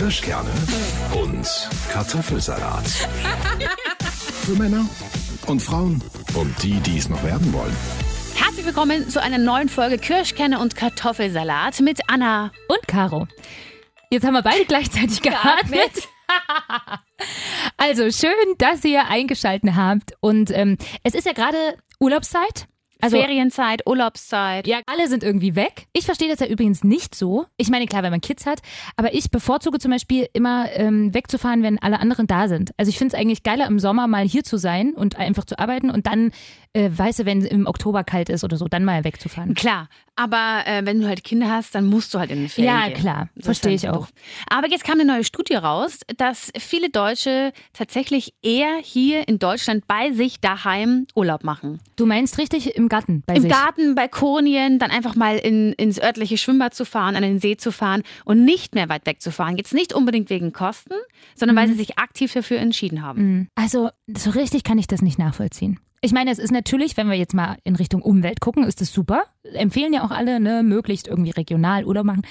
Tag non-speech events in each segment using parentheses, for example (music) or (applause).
Kirschkerne und Kartoffelsalat. (laughs) Für Männer und Frauen und die, die es noch werden wollen. Herzlich willkommen zu einer neuen Folge Kirschkerne und Kartoffelsalat mit Anna. und Caro. Jetzt haben wir beide gleichzeitig geatmet. (laughs) also schön, dass ihr eingeschaltet habt. Und ähm, es ist ja gerade Urlaubszeit. Also Ferienzeit, Urlaubszeit. ja, alle sind irgendwie weg. Ich verstehe das ja übrigens nicht so. Ich meine, klar, wenn man Kids hat, aber ich bevorzuge zum Beispiel immer ähm, wegzufahren, wenn alle anderen da sind. Also ich finde es eigentlich geiler, im Sommer mal hier zu sein und einfach zu arbeiten und dann, äh, weißt du, wenn es im Oktober kalt ist oder so, dann mal wegzufahren. Klar, aber äh, wenn du halt Kinder hast, dann musst du halt in den Ferien Ja, gehen. klar. Verstehe ich auch. Aber jetzt kam eine neue Studie raus, dass viele Deutsche tatsächlich eher hier in Deutschland bei sich daheim Urlaub machen. Du meinst richtig im Garten bei Im sich. Garten, Balkonien, dann einfach mal in, ins örtliche Schwimmbad zu fahren, an den See zu fahren und nicht mehr weit weg zu fahren. Jetzt nicht unbedingt wegen Kosten, sondern weil sie sich aktiv dafür entschieden haben. Also, so richtig kann ich das nicht nachvollziehen. Ich meine, es ist natürlich, wenn wir jetzt mal in Richtung Umwelt gucken, ist es super. Empfehlen ja auch alle, ne, möglichst irgendwie regional Urlaub machen.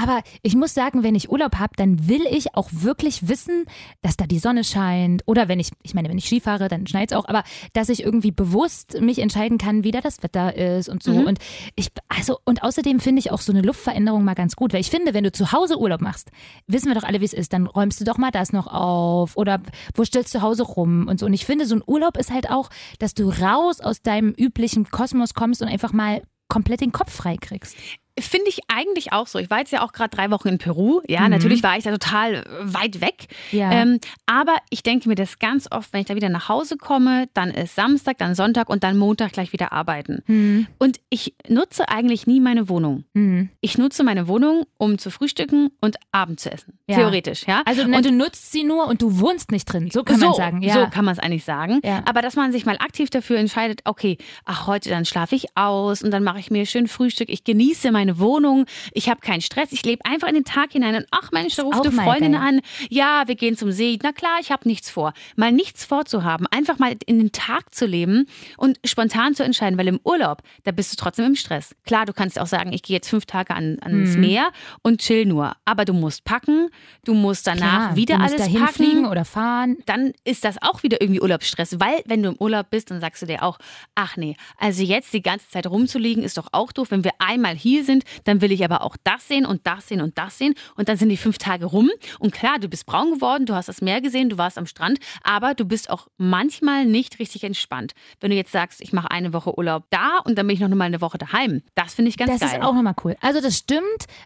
Aber ich muss sagen, wenn ich Urlaub habe, dann will ich auch wirklich wissen, dass da die Sonne scheint. Oder wenn ich, ich meine, wenn ich Ski fahre, dann schneit es auch, aber dass ich irgendwie bewusst mich entscheiden kann, wie da das Wetter ist und so. Und ich, also, und außerdem finde ich auch so eine Luftveränderung mal ganz gut, weil ich finde, wenn du zu Hause Urlaub machst, wissen wir doch alle, wie es ist, dann räumst du doch mal das noch auf oder wo stellst du zu Hause rum und so. Und ich finde, so ein Urlaub ist halt auch, dass du raus aus deinem üblichen Kosmos kommst und einfach mal komplett den Kopf frei kriegst. Finde ich eigentlich auch so. Ich war jetzt ja auch gerade drei Wochen in Peru. Ja, Mhm. natürlich war ich da total äh, weit weg. Ja. Ähm, aber ich denke mir das ganz oft, wenn ich da wieder nach Hause komme, dann ist Samstag, dann Sonntag und dann Montag gleich wieder arbeiten. Mhm. Und ich nutze eigentlich nie meine Wohnung. Mhm. Ich nutze meine Wohnung, um zu frühstücken und Abend zu essen. Ja. Theoretisch, ja. Also ne, du nutzt sie nur und du wohnst nicht drin. So kann so, man sagen. Ja. so kann man es eigentlich sagen. Ja. Aber dass man sich mal aktiv dafür entscheidet, okay, ach, heute dann schlafe ich aus und dann mache ich mir schön Frühstück. Ich genieße meine Wohnung. Ich habe keinen Stress. Ich lebe einfach in den Tag hinein und ach Mensch, da ruft eine Freundin geil. an. Ja, wir gehen zum See. Na klar, ich habe nichts vor. Mal nichts vorzuhaben, einfach mal in den Tag zu leben und spontan zu entscheiden, weil im Urlaub, da bist du trotzdem im Stress. Klar, du kannst auch sagen, ich gehe jetzt fünf Tage an, ans Mhm. Meer und chill nur. Aber du musst packen, du musst danach Klar, wieder du musst alles dahin packen fliegen oder fahren. dann ist das auch wieder irgendwie Urlaubsstress, weil wenn du im Urlaub bist, dann sagst du dir auch, ach nee, also jetzt die ganze Zeit rumzuliegen ist doch auch doof. Wenn wir einmal hier sind, dann will ich aber auch das sehen und das sehen und das sehen und dann sind die fünf Tage rum und klar, du bist braun geworden, du hast das Meer gesehen, du warst am Strand, aber du bist auch manchmal nicht richtig entspannt. Wenn du jetzt sagst, ich mache eine Woche Urlaub da und dann bin ich noch mal eine Woche daheim, das finde ich ganz Das geil. ist auch nochmal cool. Also das stimmt.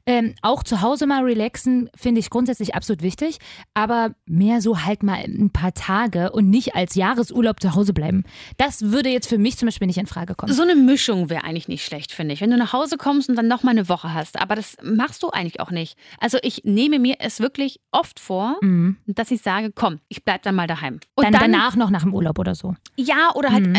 Ähm, auch zu Hause mal relaxen finde ich grundsätzlich absolut wichtig. Aber mehr so halt mal ein paar Tage und nicht als Jahresurlaub zu Hause bleiben. Das würde jetzt für mich zum Beispiel nicht in Frage kommen. So eine Mischung wäre eigentlich nicht schlecht, finde ich. Wenn du nach Hause kommst und dann noch mal eine Woche hast. Aber das machst du eigentlich auch nicht. Also ich nehme mir es wirklich oft vor, dass ich sage, komm, ich bleib dann mal daheim. Und Mhm. dann, danach noch nach dem Urlaub oder so. Ja, oder halt, Mhm.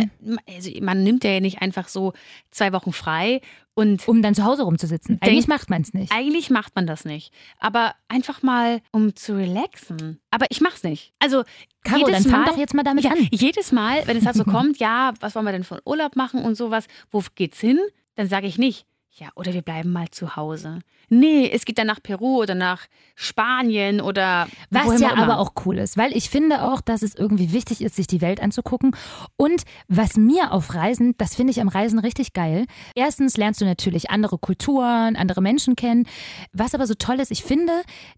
äh, also man nimmt ja nicht einfach so zwei Wochen frei und Um dann zu Hause rumzusitzen. Eigentlich macht man es nicht. eigentlich macht man das nicht. Aber einfach mal, um zu relaxen. Aber ich mach's nicht. Also Caro, jedes dann fang Mal, doch jetzt mal damit ja, an. Jedes Mal, wenn es halt so (laughs) kommt, ja, was wollen wir denn von Urlaub machen und sowas, wo geht's hin? Dann sage ich nicht, ja, oder wir bleiben mal zu Hause. Nee, es geht dann nach Peru oder nach Spanien oder Was ja immer. aber auch cool ist, weil ich finde auch, dass es irgendwie wichtig ist, sich die Welt anzugucken. Und was mir auf Reisen, das finde ich am Reisen richtig geil. Erstens lernst du natürlich andere Kulturen, andere Menschen kennen. Was aber so toll ist, ich finde,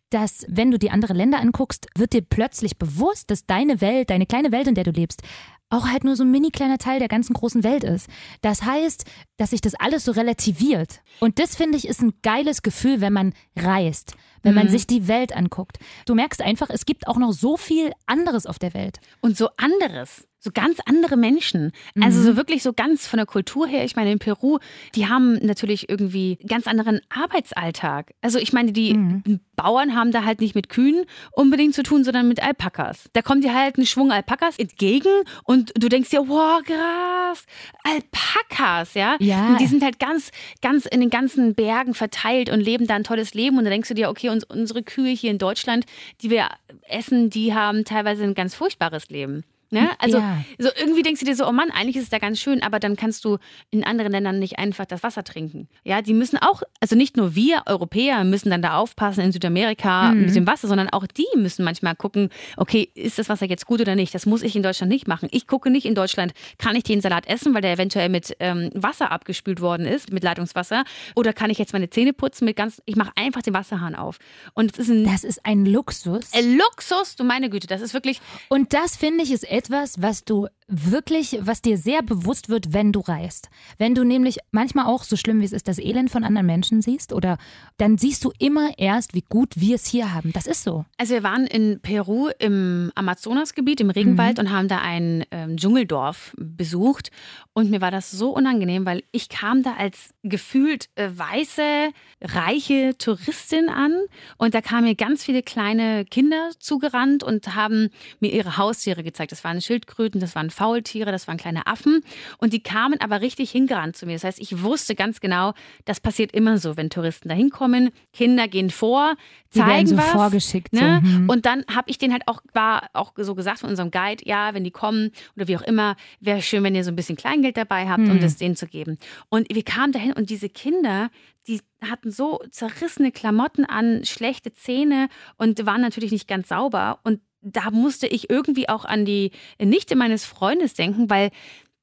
dass wenn du die andere Länder anguckst, wird dir plötzlich bewusst, dass deine Welt, deine kleine Welt, in der du lebst, auch halt nur so ein mini kleiner Teil der ganzen großen Welt ist. Das heißt, dass sich das alles so relativiert. Und das finde ich ist ein geiles Gefühl, wenn man reist, wenn man sich die Welt anguckt. Du merkst einfach, es gibt auch noch so viel anderes auf der Welt. Und so anderes. So ganz andere Menschen. Also so wirklich so ganz von der Kultur her. Ich meine, in Peru, die haben natürlich irgendwie ganz anderen Arbeitsalltag. Also ich meine, die Bauern haben da halt nicht mit Kühen unbedingt zu tun, sondern mit Alpakas. Da kommt dir halt ein Schwung Alpakas entgegen und du denkst dir, wow, krass, Alpakas, ja? Ja. Und die sind halt ganz, ganz in den ganzen Bergen verteilt und leben da ein tolles Leben. Und da denkst du dir, okay, uns, unsere Kühe hier in Deutschland, die wir essen, die haben teilweise ein ganz furchtbares Leben. Ne? Also Ja. so irgendwie denkst du dir so, oh Mann, eigentlich ist es da ganz schön, aber dann kannst du in anderen Ländern nicht einfach das Wasser trinken. Ja, die müssen auch, also nicht nur wir Europäer müssen dann da aufpassen in Südamerika Mhm. mit dem Wasser, sondern auch die müssen manchmal gucken, okay, ist das Wasser jetzt gut oder nicht? Das muss ich in Deutschland nicht machen. Ich gucke nicht in Deutschland, kann ich den Salat essen, weil der eventuell mit ähm, Wasser abgespült worden ist, mit Leitungswasser, oder kann ich jetzt meine Zähne putzen mit ganz, ich mache einfach den Wasserhahn auf. Und es ist ein Das ist ein Luxus. Luxus, du meine Güte, das ist wirklich, Und das finde ich ist etwas, was du wirklich, was dir sehr bewusst wird, wenn du reist. Wenn du nämlich manchmal auch, so schlimm wie es ist, das Elend von anderen Menschen siehst, oder dann siehst du immer erst, wie gut wir es hier haben. Das ist so. Also wir waren in Peru im Amazonasgebiet, im Regenwald und haben da ein ähm, Dschungeldorf besucht. Und mir war das so unangenehm, weil ich kam da als gefühlt äh, weiße, reiche Touristin an. Und da kamen mir ganz viele kleine Kinder zugerannt und haben mir ihre Haustiere gezeigt. Das waren Schildkröten, das waren Faultiere, das waren kleine Affen. Und die kamen aber richtig hingerannt zu mir. Das heißt, ich wusste ganz genau, das passiert immer so, wenn Touristen da hinkommen. Kinder gehen vor, zeigen so was. vorgeschickt, so, Ne? hm. Und dann habe ich denen halt auch, war auch so gesagt von unserem Guide, ja, wenn die kommen oder wie auch immer, wäre schön, wenn ihr so ein bisschen Kleingeld dabei habt, Hm. um das denen zu geben. Und wir kamen dahin und diese Kinder, die hatten so zerrissene Klamotten an, schlechte Zähne und waren natürlich nicht ganz sauber. Und da musste ich irgendwie auch an die Nichte meines Freundes denken, weil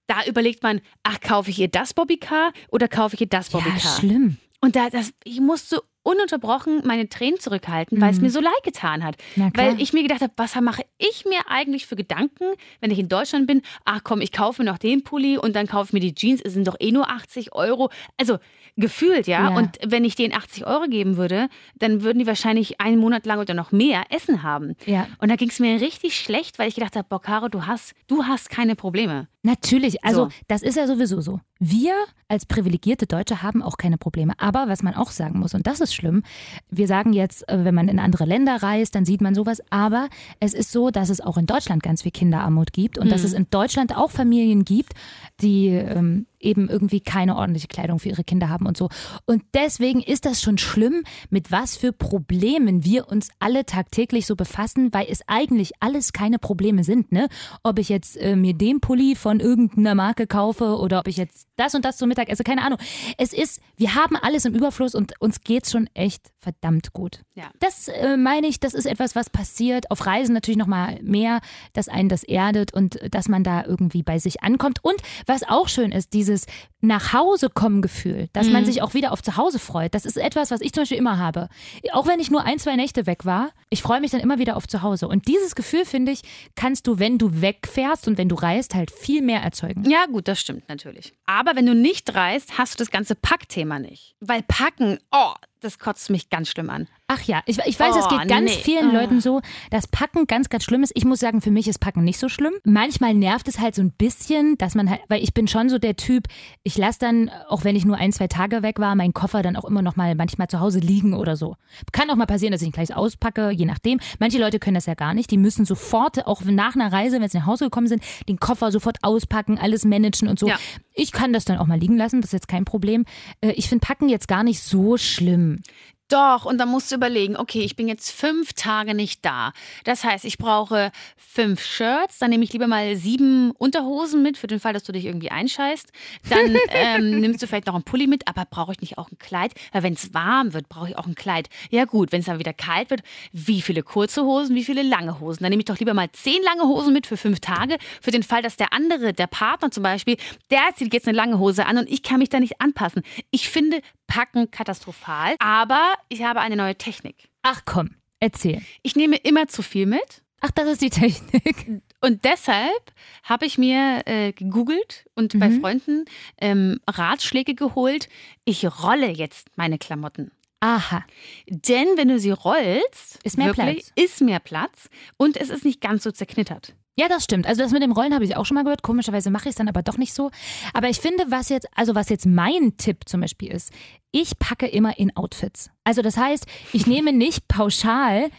da überlegt man, ach, kaufe ich ihr das Bobbycar oder kaufe ich ihr das Ja, Bobbycar? schlimm. Und da, das, ich musste ununterbrochen meine Tränen zurückhalten, weil es mir so leid getan hat. Mhm. Weil ich mir gedacht habe, was mache ich mir eigentlich für Gedanken, wenn ich in Deutschland bin? Ach komm, ich kaufe mir noch den Pulli und dann kaufe ich mir die Jeans. Es sind doch eh nur 80 Euro. Also gefühlt, ja. Ja. Und wenn ich denen 80 Euro geben würde, dann würden die wahrscheinlich einen Monat lang oder noch mehr Essen haben. Ja. Und da ging es mir richtig schlecht, weil ich gedacht habe, boah, Caro, du hast, du hast keine Probleme. Natürlich, also So. das ist ja sowieso so. Wir als privilegierte Deutsche haben auch keine Probleme. Aber was man auch sagen muss, und das ist schlimm, wir sagen jetzt, äh, wenn man in andere Länder reist, dann sieht man sowas. Aber es ist so, dass es auch in Deutschland ganz viel Kinderarmut gibt und dass es in Deutschland auch Familien gibt, die ähm, eben irgendwie keine ordentliche Kleidung für ihre Kinder haben und so. Und deswegen ist das schon schlimm, mit was für Problemen wir uns alle tagtäglich so befassen, weil es eigentlich alles keine Probleme sind. Ne? Ob ich jetzt äh, mir den Pulli von irgendeiner Marke kaufe oder ob ich jetzt das und das zum Mittag esse, keine Ahnung. Es ist, wir haben alles im Überfluss und uns geht's schon echt verdammt gut. Ja. Das äh, meine ich, das ist etwas, was passiert. Auf Reisen natürlich nochmal mehr, dass einen das erdet und dass man da irgendwie bei sich ankommt. Und was auch schön ist, dieses nach Hause kommen Gefühl, dass man sich auch wieder auf zu Hause freut. Das ist etwas, was ich zum Beispiel immer habe. Auch wenn ich nur ein, zwei Nächte weg war, ich freue mich dann immer wieder auf zu Hause. Und dieses Gefühl, finde ich, kannst du, wenn du wegfährst und wenn du reist, halt viel mehr erzeugen. Ja, gut, das stimmt natürlich. Aber wenn du nicht reist, hast du das ganze Packthema nicht. Weil Packen, oh, das kotzt mich ganz schlimm an. Ach ja, ich, ich weiß, es Oh, geht ganz nee. vielen Oh. Leuten so, dass Packen ganz, ganz schlimm ist. Ich muss sagen, für mich ist Packen nicht so schlimm. Manchmal nervt es halt so ein bisschen, dass man halt, weil ich bin schon so der Typ, ich lasse dann, auch wenn ich nur ein, zwei Tage weg war, meinen Koffer dann auch immer noch mal manchmal zu Hause liegen oder so. Kann auch mal passieren, dass ich ihn gleich auspacke, je nachdem. Manche Leute können das ja gar nicht. Die müssen sofort, auch nach einer Reise, wenn sie nach Hause gekommen sind, den Koffer sofort auspacken, alles managen und so. Ja. Ich kann das dann auch mal liegen lassen, das ist jetzt kein Problem. Äh, Ich finde Packen jetzt gar nicht so schlimm. Doch, und dann musst du überlegen, okay, ich bin jetzt fünf Tage nicht da. Das heißt, ich brauche fünf Shirts, dann nehme ich lieber mal sieben Unterhosen mit, für den Fall, dass du dich irgendwie einscheißt. Dann (laughs) ähm, nimmst du vielleicht noch einen Pulli mit, aber brauche ich nicht auch ein Kleid? Weil wenn es warm wird, brauche ich auch ein Kleid. Ja gut, wenn es dann wieder kalt wird, wie viele kurze Hosen, wie viele lange Hosen? Dann nehme ich doch lieber mal zehn lange Hosen mit für fünf Tage, für den Fall, dass der andere, der Partner zum Beispiel, der zieht jetzt eine lange Hose an und ich kann mich da nicht anpassen. Ich finde Packen katastrophal, aber ich habe eine neue Technik. Ach komm, erzähl. Ich nehme immer zu viel mit. Ach, das ist die Technik. Und deshalb habe ich mir äh, gegoogelt und bei Mhm. Freunden ähm, Ratschläge geholt. Ich rolle jetzt meine Klamotten. Aha. Denn wenn du sie rollst, Ist mehr wirklich, Platz. ist mehr Platz und es ist nicht ganz so zerknittert. Ja, das stimmt. Also das mit dem Rollen habe ich auch schon mal gehört. Komischerweise mache ich es dann aber doch nicht so. Aber ich finde, was jetzt, also was jetzt mein Tipp zum Beispiel ist, ich packe immer in Outfits. Also das heißt, ich nehme nicht pauschal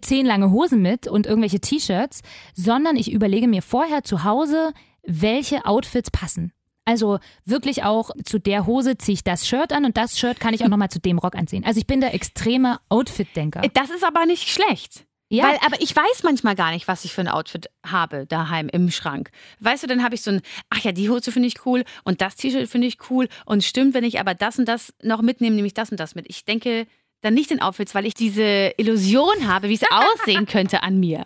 zehn lange Hosen mit und irgendwelche T-Shirts, sondern ich überlege mir vorher zu Hause, welche Outfits passen. Also wirklich auch zu der Hose ziehe ich das Shirt an und das Shirt kann ich auch nochmal zu dem Rock anziehen. Also ich bin der extreme Outfit-Denker. Das ist aber nicht schlecht. Ja. Weil, aber ich weiß manchmal gar nicht, was ich für ein Outfit habe daheim im Schrank. Weißt du, dann habe ich so ein, ach ja, die Hose finde ich cool und das T-Shirt finde ich cool und stimmt, wenn ich aber das und das noch mitnehme, nehme ich das und das mit. Ich denke dann nicht in Outfits, weil ich diese Illusion habe, wie es (laughs) aussehen könnte an mir.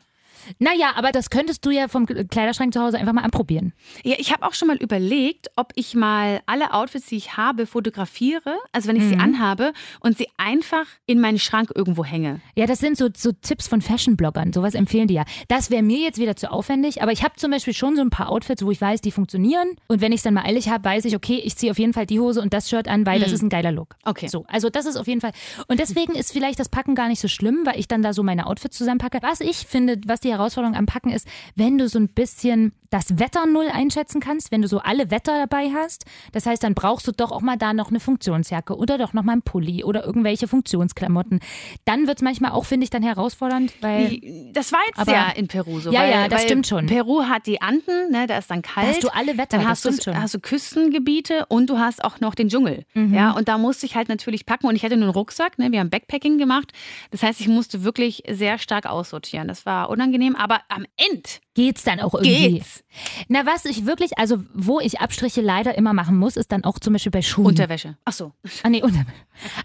Naja, aber das könntest du ja vom Kleiderschrank zu Hause einfach mal anprobieren. Ja, ich habe auch schon mal überlegt, ob ich mal alle Outfits, die ich habe, fotografiere, also wenn ich sie anhabe und sie einfach in meinen Schrank irgendwo hänge. Ja, das sind so, so Tipps von Fashion-Bloggern. Sowas empfehlen die ja. Das wäre mir jetzt wieder zu aufwendig, aber ich habe zum Beispiel schon so ein paar Outfits, wo ich weiß, die funktionieren. Und wenn ich es dann mal eilig habe, weiß ich, okay, ich ziehe auf jeden Fall die Hose und das Shirt an, weil das ist ein geiler Look. Okay. So, also das ist auf jeden Fall. Und deswegen ist vielleicht das Packen gar nicht so schlimm, weil ich dann da so meine Outfits zusammenpacke. Was ich finde, was die Herausforderung am Packen ist, wenn du so ein bisschen das Wetter null einschätzen kannst, wenn du so alle Wetter dabei hast. Das heißt, dann brauchst du doch auch mal da noch eine Funktionsjacke oder doch noch mal einen Pulli oder irgendwelche Funktionsklamotten. Dann wird es manchmal auch, finde ich, dann herausfordernd, weil Das war jetzt Aber- ja in Peru so. Ja, weil, ja, das stimmt schon. Peru hat die Anden, ne, da ist dann kalt. da hast du alle Wetter. Dann das hast du, schon. hast du Küstengebiete und du hast auch noch den Dschungel. Mhm. Ja, und da musste ich halt natürlich packen. Und ich hatte nur einen Rucksack. Ne? Wir haben Backpacking gemacht. Das heißt, ich musste wirklich sehr stark aussortieren. Das war unangenehm. Aber am Ende Geht's dann auch irgendwie? geht's. Na, was ich wirklich, also wo ich Abstriche leider immer machen muss, ist dann auch zum Beispiel bei Schuhen. Unterwäsche. Ach so. Ah, nee, Unterwäsche.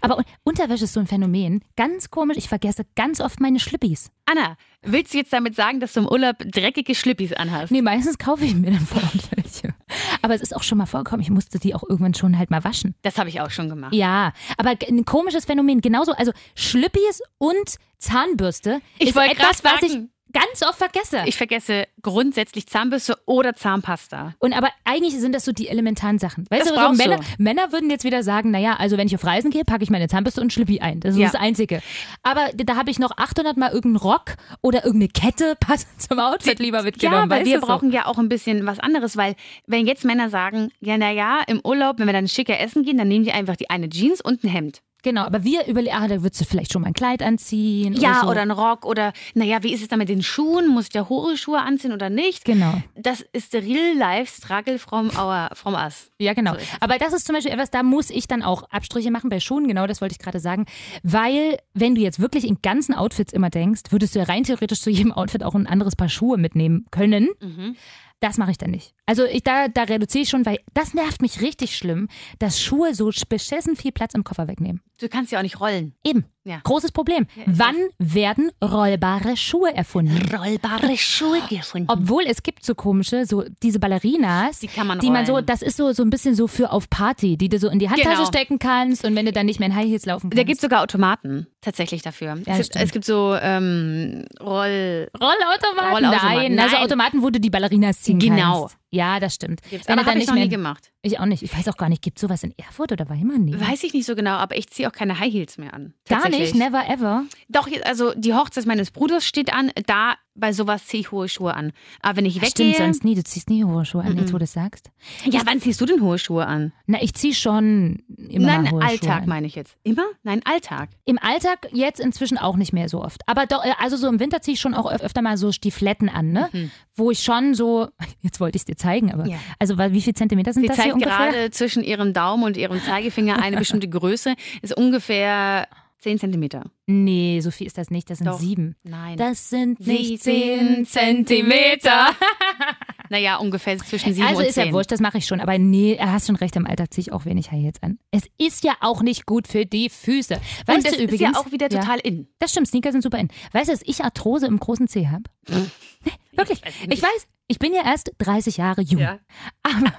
Aber Un- Unterwäsche ist so ein Phänomen. Ganz komisch, ich vergesse ganz oft meine Schlippis. Anna, willst du jetzt damit sagen, dass du im Urlaub dreckige Schlippis anhast? Nee, meistens kaufe ich mir dann vor Ort welche. Aber es ist auch schon mal vorgekommen, ich musste die auch irgendwann schon halt mal waschen. Das habe ich auch schon gemacht. Ja, aber ein komisches Phänomen. Genauso, also Schlippis und Zahnbürste Ich ist wollte etwas, was ich sagen. Ganz oft vergesse. Ich vergesse grundsätzlich Zahnbürste oder Zahnpasta. und aber eigentlich sind das so die elementaren Sachen. Weißt Das du, so brauchst Männer, du. Männer würden jetzt wieder sagen, naja, also wenn ich auf Reisen gehe, packe ich meine Zahnbürste und Schlippi ein. Das ist Ja. das Einzige. Aber da habe ich noch 800 Mal irgendeinen Rock oder irgendeine Kette (laughs) passend zum Outfit lieber Ja, mitgenommen. aber weißt wir du so? brauchen ja auch ein bisschen was anderes, weil wenn jetzt Männer sagen, ja, naja, im Urlaub, wenn wir dann schicker essen gehen, dann nehmen die einfach die eine Jeans und ein Hemd. Genau, aber wir überlegen, ah, da würdest du vielleicht schon mal ein Kleid anziehen. Ja, oder, so. oder ein Rock oder, naja, wie ist es dann mit den Schuhen? Muss ich da hohe Schuhe anziehen oder nicht? Genau. Das ist der real life struggle from our, from us. Ja, genau. So. Aber das ist zum Beispiel etwas, da muss ich dann auch Abstriche machen bei Schuhen, genau das wollte ich gerade sagen. Weil, wenn du jetzt wirklich in ganzen Outfits immer denkst, würdest du ja rein theoretisch zu jedem Outfit auch ein anderes Paar Schuhe mitnehmen können. Mhm. Das mache ich dann nicht. Also ich, da, da reduziere ich schon, weil das nervt mich richtig schlimm, dass Schuhe so beschissen viel Platz im Koffer wegnehmen. Du kannst ja auch nicht rollen. Eben. Ja. Großes Problem. Wann werden rollbare Schuhe erfunden? Rollbare Schuhe gefunden. Obwohl es gibt so komische, so diese Ballerinas, Die kann man die man so, das ist so, so ein bisschen so für auf Party, die du so in die Handtasche Genau. stecken kannst und wenn du dann nicht mehr in High Heels laufen kannst. Da gibt es sogar Automaten tatsächlich dafür. Ja, es, gibt, es gibt so ähm, Roll. Rollautomaten? Rollautomaten, Nein, also nein. Automaten, wo du die Ballerinas ziehen Genau. kannst. Ja, das stimmt. Gibt's. Wenn Aber habe ich noch nie gemacht. Ich auch nicht. Ich weiß auch gar nicht, gibt sowas in Erfurt oder Weimar? Nee. Weiß ich nicht so genau, aber ich ziehe auch keine High Heels mehr an. Gar nicht, never ever. Doch, also die Hochzeit meines Bruders steht an. Da bei sowas ziehe ich hohe Schuhe an. Aber wenn ich Stimmt, weggehe. sonst nie. Du ziehst nie hohe Schuhe an, jetzt wo du das sagst. ja, wann ziehst du denn hohe Schuhe an? Na, ich ziehe schon immer Nein, hohe Schuhe Alltag an. meine ich jetzt. Immer? Nein, Alltag. Im Alltag jetzt inzwischen auch nicht mehr so oft. Aber doch, äh, also so im Winter ziehe ich schon auch öf- öfter mal so Stiefletten an, ne? Wo ich schon so, (laughs) jetzt wollte ich es dir zeigen, aber Mhm. Ja. also wie viel Zentimeter sind Sie das hier ungefähr? gerade zwischen ihrem Daumen und ihrem Zeigefinger eine (laughs) bestimmte Größe. Ist ungefähr 10 Zentimeter. Nee, so viel ist das nicht, das sind Doch. sieben. Nein. Das sind nicht zehn 10 Zentimeter. (laughs) naja, ungefähr zwischen 7 Also und ist 10. ja wurscht, das mache ich schon. Aber nee, er hast schon recht, im Alltag ziehe ich auch wenig High Heels an. Es ist ja auch nicht gut für die Füße. Weißt Und du das übrigens? ist ja auch wieder total in. Das stimmt, Sneaker sind super in. Weißt du, dass ich Arthrose im großen Zeh habe? Nee, wirklich. Ich weiß, ich bin ja erst 30 Jahre jung. Ja. Aber,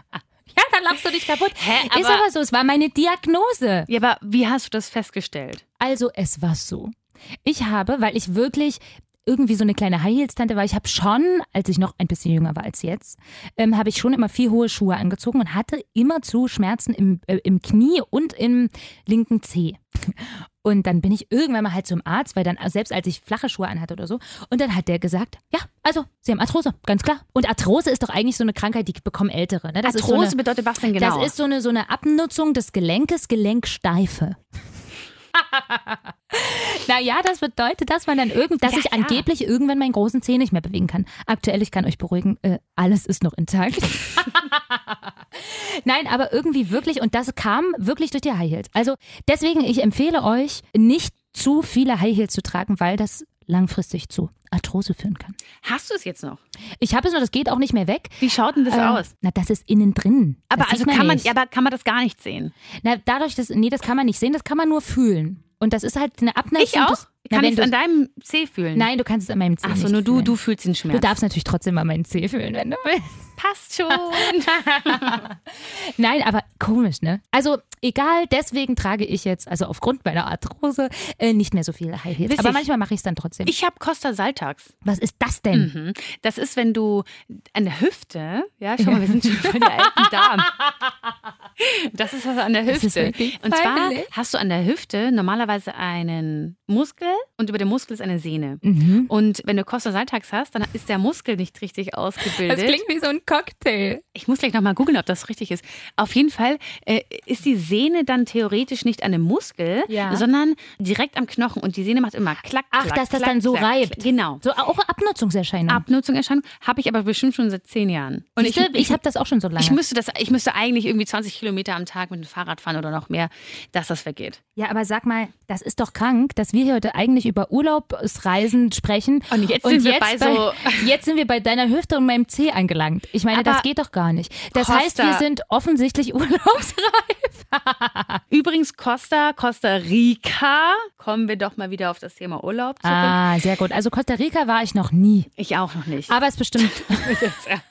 ja, dann lachst du dich kaputt. Hä, ist aber- aber so, es war meine Diagnose. Ja, aber wie hast du das festgestellt? Also, es war so. Ich habe, weil ich wirklich irgendwie so eine kleine High Heels Tante war. Ich habe schon, als ich noch ein bisschen jünger war als jetzt, ähm, habe ich schon immer viel hohe Schuhe angezogen und hatte immer zu Schmerzen im, äh, im Knie und im linken Zeh. Und dann bin ich irgendwann mal halt zum Arzt, weil dann, also selbst als ich flache Schuhe anhatte oder so, und dann hat der gesagt, ja, also, Sie haben Arthrose, ganz klar. Und Arthrose ist doch eigentlich so eine Krankheit, die bekommen Ältere. Ne? Das ist so Arthrose eine, bedeutet was denn genau? das ist so eine, so eine Abnutzung des Gelenkes, Gelenksteife. (laughs) naja, das bedeutet, dass man dann irgend, dass Ja, ich ja. angeblich irgendwann meinen großen Zeh nicht mehr bewegen kann. Aktuell, ich kann euch beruhigen, äh, alles ist noch intakt. (laughs) Nein, aber irgendwie wirklich, und das kam wirklich durch die High Heels. Also deswegen, ich empfehle euch, nicht zu viele High Heels zu tragen, weil das langfristig zu Arthrose führen kann. Hast du es jetzt noch? Ich habe es noch, das geht auch nicht mehr weg. Wie schaut denn das Äh, aus? Na, das ist innen drin. Aber das also sieht kann man, ja, aber kann man das gar nicht sehen? Na, dadurch, dass, nee, das kann man nicht sehen, das kann man nur fühlen. Und das ist halt eine Abneigung. Ich auch? Na, Kann ich es an deinem Zeh fühlen? Nein, du kannst es an meinem Zeh Achso, nicht nur du, fühlen. du fühlst den Schmerz. Du darfst natürlich trotzdem mal meinen Zeh fühlen, wenn du willst. Passt schon. (laughs) Nein, aber komisch, ne? Also egal, deswegen trage ich jetzt, also aufgrund meiner Arthrose, äh, nicht mehr so viel High Heels. Aber manchmal mache ich es dann trotzdem. Ich habe Costa Saltax. Was ist das denn? Mhm. Das ist, wenn du an der Hüfte, ja, schau mal, wir sind schon (laughs) voll die alten Damen. Das ist was an der Hüfte. Und zwar hast du an der Hüfte normalerweise einen Muskel und über dem Muskel ist eine Sehne. Mhm. Und wenn du Costa Saltax hast, dann ist der Muskel nicht richtig ausgebildet. wie so ein Cocktail. Ich muss gleich nochmal googeln, ob das richtig ist. Auf jeden Fall äh, ist die Sehne dann theoretisch nicht an dem Muskel, Ja. sondern direkt am Knochen. Und die Sehne macht immer klack, Ach, klack, dass das klack, dann so klack. reibt. Genau. So auch Abnutzungserscheinungen. Abnutzungserscheinung habe ich aber bestimmt schon seit zehn Jahren. Und Siehste, ich, habe das auch schon so lange. ich müsste das, ich müsste eigentlich irgendwie 20 Kilometer am Tag mit dem Fahrrad fahren oder noch mehr, dass das weggeht. ja, aber sag mal, das ist doch krank, dass wir hier heute eigentlich über Urlaubsreisen sprechen. Und jetzt sind wir bei so- (laughs) Jetzt sind wir bei deiner Hüfte und meinem Zeh angelangt. Ich meine, das Aber geht doch gar nicht. Das Costa- heißt, wir sind offensichtlich (laughs) urlaubsreif. Übrigens Costa, Costa Rica. Kommen wir doch mal wieder auf das Thema Urlaub zurück. Ah, sehr gut. Also Costa Rica war ich noch nie. Ich auch noch nicht. Aber es ist bestimmt. (laughs)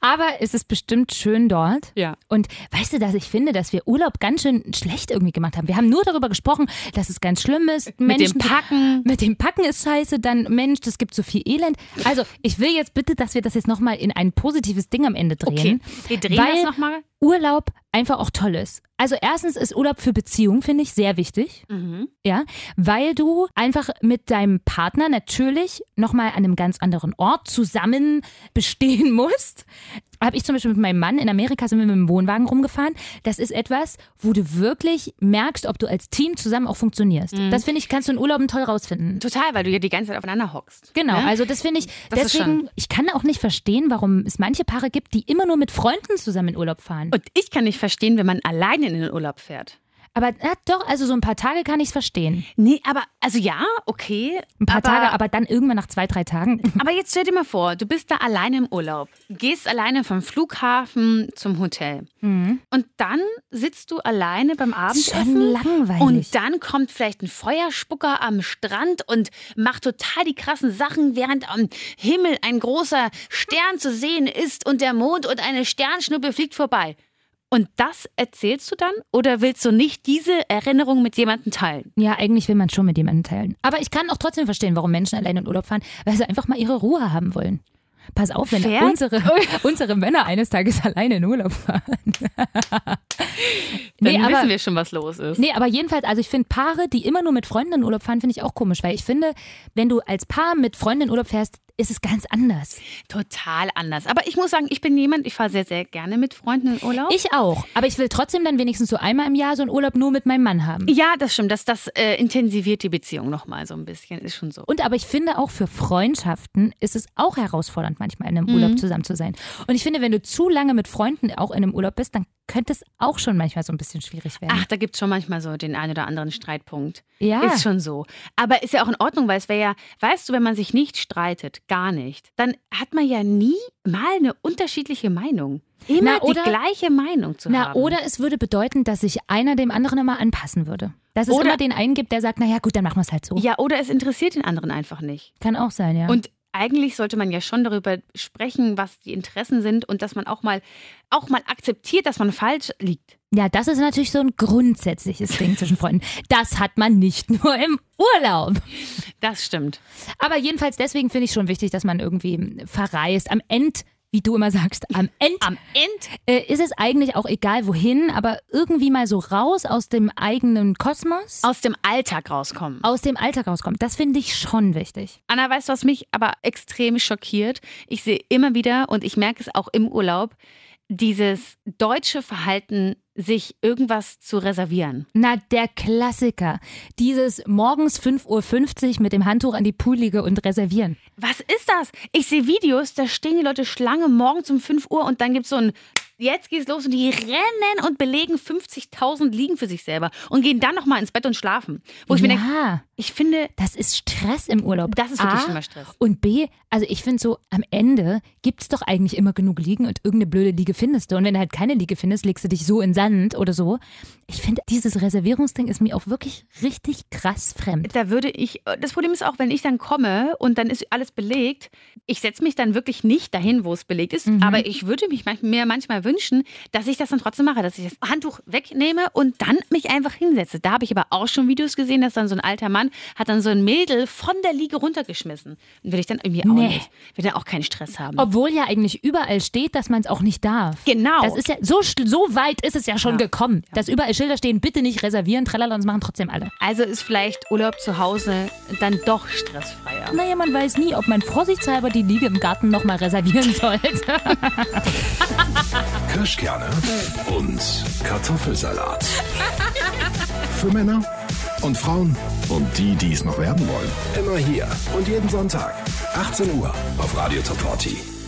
Aber es ist bestimmt schön dort. Ja. Und weißt du, dass ich finde, dass wir Urlaub ganz schön schlecht irgendwie gemacht haben. Wir haben nur darüber gesprochen, dass es ganz schlimm ist. Mit dem Menschen- Packen. Mit dem Packen ist scheiße, dann Mensch, das gibt so viel Elend. Also, ich will jetzt bitte, dass wir das jetzt nochmal in ein positives Ding am Ende Okay, drehen. wir drehen weil das nochmal. Urlaub einfach auch toll ist. Also erstens ist Urlaub für Beziehung, finde ich, sehr wichtig. Mhm. Ja, weil du einfach mit deinem Partner natürlich nochmal an einem ganz anderen Ort zusammen (laughs) bestehen musst. Habe ich zum Beispiel mit meinem Mann in Amerika sind wir mit dem Wohnwagen rumgefahren. Das ist etwas, wo du wirklich merkst, ob du als Team zusammen auch funktionierst. Mhm. Das finde ich, kannst du in Urlauben toll rausfinden. Total, weil du ja die ganze Zeit aufeinander hockst. Genau, Ne? also das finde ich, Das deswegen, ich kann auch nicht verstehen, warum es manche Paare gibt, die immer nur mit Freunden zusammen in Urlaub fahren. Und ich kann nicht verstehen, wenn man alleine in den Urlaub fährt. Aber na, doch, also so ein paar Tage kann ich es verstehen. Nee, aber, also ja, okay. Ein paar aber, Tage, aber dann irgendwann nach zwei, drei Tagen. (laughs) Aber jetzt stell dir mal vor, du bist da alleine im Urlaub, gehst alleine vom Flughafen zum Hotel. Und dann sitzt du alleine beim Abendessen. Schon langweilig. Und dann kommt vielleicht ein Feuerspucker am Strand und macht total die krassen Sachen, während am Himmel ein großer Stern zu sehen ist und der Mond und eine Sternschnuppe fliegt vorbei. Und das erzählst du dann? Oder willst du nicht diese Erinnerung mit jemandem teilen? Ja, eigentlich will man schon mit jemandem teilen. Aber ich kann auch trotzdem verstehen, warum Menschen alleine in Urlaub fahren, weil sie einfach mal ihre Ruhe haben wollen. Pass auf, wenn unsere, (laughs) unsere Männer eines Tages alleine in Urlaub fahren. Dann nee, aber, wissen wir schon, was los ist. nee, aber jedenfalls, also ich finde Paare, die immer nur mit Freunden in Urlaub fahren, finde ich auch komisch, weil ich finde, wenn du als Paar mit Freunden in Urlaub fährst, ist es ganz anders. Total anders. Aber ich muss sagen, ich bin jemand, ich fahre sehr, sehr gerne mit Freunden in Urlaub. Ich auch. Aber ich will trotzdem dann wenigstens so einmal im Jahr so einen Urlaub nur mit meinem Mann haben. ja, das stimmt. Das, das äh, intensiviert die Beziehung nochmal so ein bisschen. Ist schon so. Und aber ich finde auch für Freundschaften ist es auch herausfordernd, manchmal in einem Urlaub zusammen zu sein. Und ich finde, wenn du zu lange mit Freunden auch in einem Urlaub bist, dann könnte es auch schon manchmal so ein bisschen schwierig werden. Ach, da gibt es schon manchmal so den einen oder anderen Streitpunkt. Ja. Ist schon so. Aber ist ja auch in Ordnung, weil es wäre ja, weißt du, wenn man sich nicht streitet, gar nicht, dann hat man ja nie mal eine unterschiedliche Meinung. Immer Na, oder- die gleiche Meinung zu Na, haben. oder es würde bedeuten, dass sich einer dem anderen immer anpassen würde. Dass es Oder- immer den einen gibt, der sagt, naja gut, dann machen wir es halt so. Ja, oder es interessiert den anderen einfach nicht. Kann auch sein, ja. Und eigentlich sollte man ja schon darüber sprechen, was die Interessen sind und dass man auch mal, auch mal akzeptiert, dass man falsch liegt. ja, das ist natürlich so ein grundsätzliches Ding zwischen Freunden. Das hat man nicht (laughs) nur im Urlaub. Das stimmt. Aber jedenfalls deswegen finde ich schon wichtig, dass man irgendwie verreist. Am Ende, wie du immer sagst, am Ende Am Ende äh, ist es eigentlich auch egal wohin, aber irgendwie mal so raus aus dem eigenen Kosmos, aus dem Alltag rauskommen. aus dem Alltag rauskommt. Das finde ich schon wichtig. Anna, weißt du, was mich aber extrem schockiert? Ich sehe immer wieder und ich merke es auch im Urlaub, dieses deutsche Verhalten, sich irgendwas zu reservieren. Na, der Klassiker. Dieses morgens 5.50 Uhr mit dem Handtuch an die Poolliege und reservieren. Was ist das? Ich sehe Videos, da stehen die Leute Schlange morgens um 5 Uhr und dann gibt es so ein jetzt geht's los und die rennen und belegen 50.000 Liegen für sich selber und gehen dann nochmal ins Bett und schlafen. Wo ich mir denke, ja, ich finde, das ist Stress im Urlaub. Das ist wirklich A, immer Stress. Und B, also ich finde so, am Ende gibt es doch eigentlich immer genug Liegen und irgendeine blöde Liege findest du. Und wenn du halt keine Liege findest, legst du dich so in Sand oder so. Ich finde, dieses Reservierungsding ist mir auch wirklich richtig krass fremd. da würde ich, das Problem ist auch, wenn ich dann komme und dann ist alles belegt, ich setze mich dann wirklich nicht dahin, wo es belegt ist, Mhm. aber ich würde mich mir manchmal wünschen, dass ich das dann trotzdem mache, dass ich das Handtuch wegnehme und dann mich einfach hinsetze. Da habe ich aber auch schon Videos gesehen, dass dann so ein alter Mann hat dann so ein Mädel von der Liege runtergeschmissen. Will ich dann irgendwie auch Nee. nicht. Will dann auch keinen Stress haben. Obwohl ja eigentlich überall steht, dass man es auch nicht darf. Genau. Das ist ja, so, so weit ist es ja schon Ja. gekommen, dass überall Schilder stehen, bitte nicht reservieren, tralala, und machen trotzdem alle. Also ist vielleicht Urlaub zu Hause dann doch stressfreier. Naja, man weiß nie, ob man vorsichtshalber die Liege im Garten nochmal reservieren (laughs) sollte. Kirschkerne und Kartoffelsalat. Für Männer und Frauen und die, die es noch werden wollen. Immer hier und jeden Sonntag. 18 Uhr auf Radio Top 40.